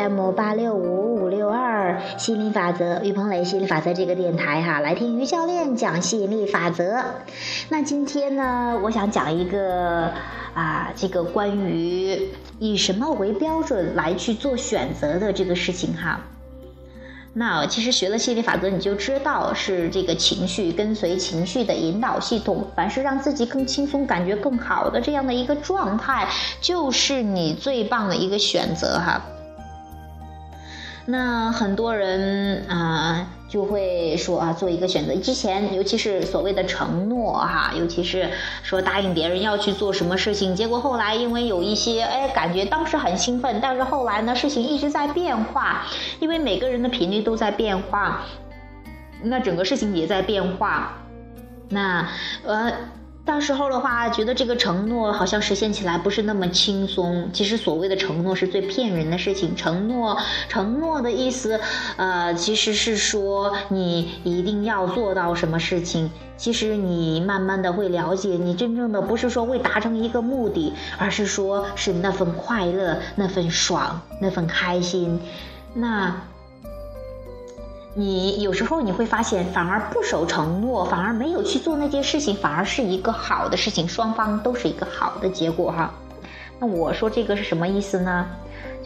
FM 八六五五六二吸引力法则，于鹏雷吸引力法则这个电台哈，来听于教练讲吸引力法则。那今天呢，我想讲一个啊，这个关于以什么为标准来去做选择的这个事情哈。那其实学了心理法则，你就知道是这个情绪跟随情绪的引导系统，凡是让自己更轻松、感觉更好的这样的一个状态，就是你最棒的一个选择哈。那很多人啊就会说啊，做一个选择之前，尤其是所谓的承诺哈，尤其是说答应别人要去做什么事情，结果后来因为有一些哎感觉当时很兴奋，但是后来呢事情一直在变化，因为每个人的频率都在变化，那整个事情也在变化，那呃。到时候的话，觉得这个承诺好像实现起来不是那么轻松。其实所谓的承诺是最骗人的事情。承诺，承诺的意思，呃，其实是说你一定要做到什么事情。其实你慢慢的会了解，你真正的不是说为达成一个目的，而是说是那份快乐、那份爽、那份开心。那。你有时候你会发现，反而不守承诺，反而没有去做那件事情，反而是一个好的事情，双方都是一个好的结果哈。那我说这个是什么意思呢？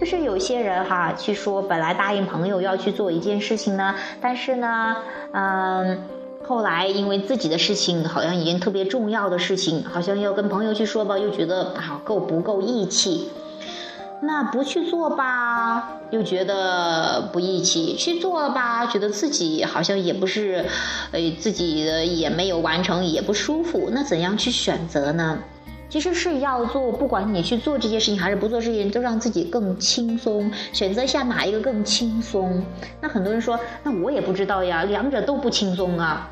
就是有些人哈，去说本来答应朋友要去做一件事情呢，但是呢，嗯，后来因为自己的事情好像已经特别重要的事情，好像要跟朋友去说吧，又觉得啊够不够义气。那不去做吧，又觉得不义气；去做了吧，觉得自己好像也不是，呃，自己的也没有完成，也不舒服。那怎样去选择呢？其实是要做，不管你去做这件事情还是不做事情，都让自己更轻松。选择一下哪一个更轻松？那很多人说，那我也不知道呀，两者都不轻松啊。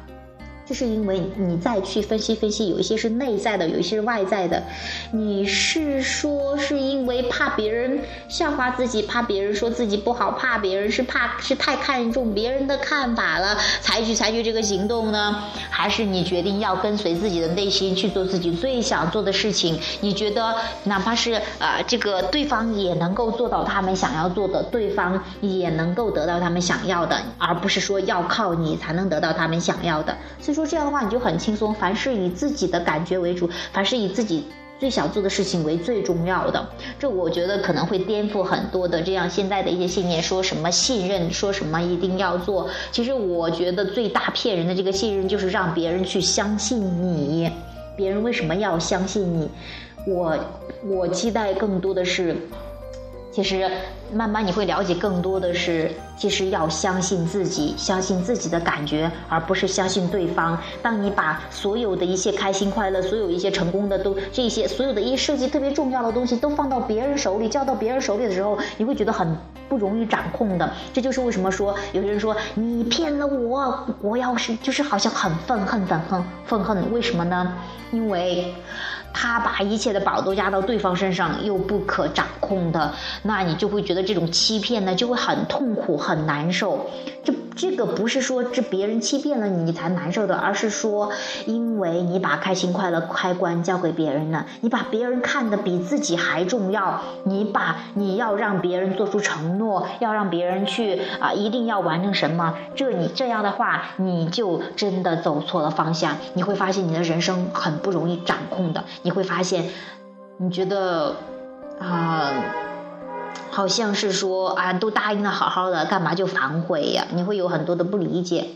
就是因为你再去分析分析，有一些是内在的，有一些是外在的。你是说是因为怕别人笑话自己，怕别人说自己不好，怕别人是怕是太看重别人的看法了，采取采取这个行动呢？还是你决定要跟随自己的内心去做自己最想做的事情？你觉得哪怕是呃这个对方也能够做到他们想要做的，对方也能够得到他们想要的，而不是说要靠你才能得到他们想要的。所以说。说这样的话你就很轻松，凡是以自己的感觉为主，凡是以自己最想做的事情为最重要的。这我觉得可能会颠覆很多的这样现在的一些信念，说什么信任，说什么一定要做。其实我觉得最大骗人的这个信任，就是让别人去相信你。别人为什么要相信你？我我期待更多的是。其实，慢慢你会了解更多的是，其实要相信自己，相信自己的感觉，而不是相信对方。当你把所有的一切开心快乐，所有一些成功的都这些，所有的一些设计特别重要的东西都放到别人手里，交到别人手里的时候，你会觉得很不容易掌控的。这就是为什么说有些人说你骗了我，我要是就是好像很愤恨的恨愤恨，为什么呢？因为。他把一切的宝都压到对方身上，又不可掌控的，那你就会觉得这种欺骗呢，就会很痛苦、很难受。这这个不是说这别人欺骗了你你才难受的，而是说，因为你把开心快乐开关交给别人了，你把别人看得比自己还重要，你把你要让别人做出承诺，要让别人去啊，一定要完成什么，这你这样的话，你就真的走错了方向，你会发现你的人生很不容易掌控的。你会发现，你觉得啊，好像是说啊，都答应的好好的，干嘛就反悔呀？你会有很多的不理解。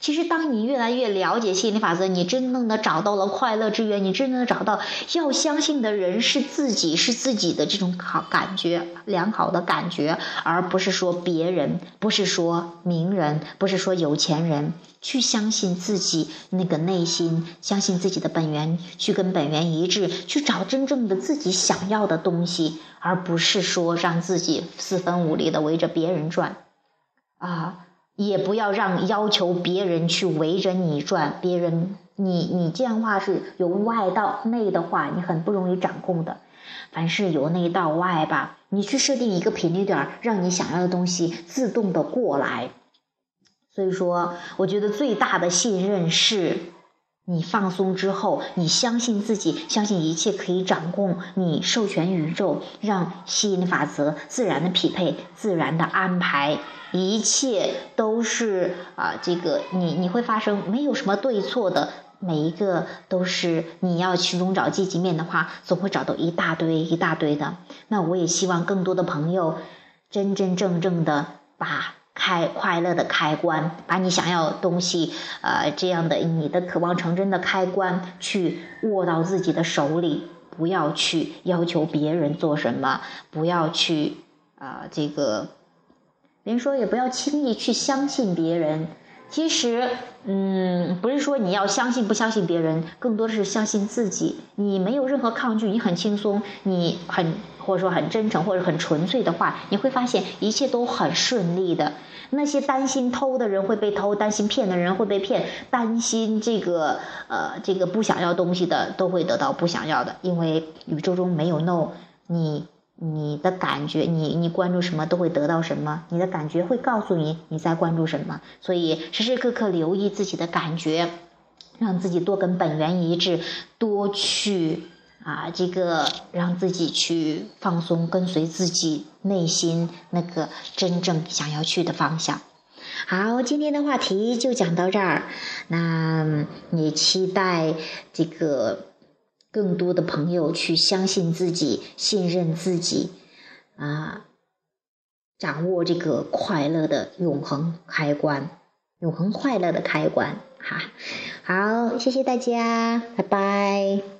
其实，当你越来越了解心理法则，你真正的找到了快乐之源，你真正的找到要相信的人是自己，是自己的这种好感觉，良好的感觉，而不是说别人，不是说名人，不是说有钱人，去相信自己那个内心，相信自己的本源，去跟本源一致，去找真正的自己想要的东西，而不是说让自己四分五裂的围着别人转，啊。也不要让要求别人去围着你转，别人你你这样话是由外到内的话，你很不容易掌控的。凡是由内到外吧，你去设定一个频率点，让你想要的东西自动的过来。所以说，我觉得最大的信任是你放松之后，你相信自己，相信一切可以掌控，你授权宇宙，让吸引力法则自然的匹配，自然的安排，一切都是啊，这个你你会发生，没有什么对错的，每一个都是你要其中找积极面的话，总会找到一大堆一大堆的。那我也希望更多的朋友真真正正的把。开快乐的开关，把你想要东西，呃，这样的你的渴望成真的开关，去握到自己的手里，不要去要求别人做什么，不要去啊，这个，别人说也不要轻易去相信别人。其实，嗯，不是说你要相信不相信别人，更多的是相信自己。你没有任何抗拒，你很轻松，你很或者说很真诚或者很纯粹的话，你会发现一切都很顺利的。那些担心偷的人会被偷，担心骗的人会被骗，担心这个呃这个不想要东西的都会得到不想要的，因为宇宙中没有 no，你。你的感觉，你你关注什么都会得到什么，你的感觉会告诉你你在关注什么，所以时时刻刻留意自己的感觉，让自己多跟本源一致，多去啊这个让自己去放松，跟随自己内心那个真正想要去的方向。好，今天的话题就讲到这儿，那你期待这个。更多的朋友去相信自己，信任自己，啊，掌握这个快乐的永恒开关，永恒快乐的开关，哈，好，谢谢大家，拜拜。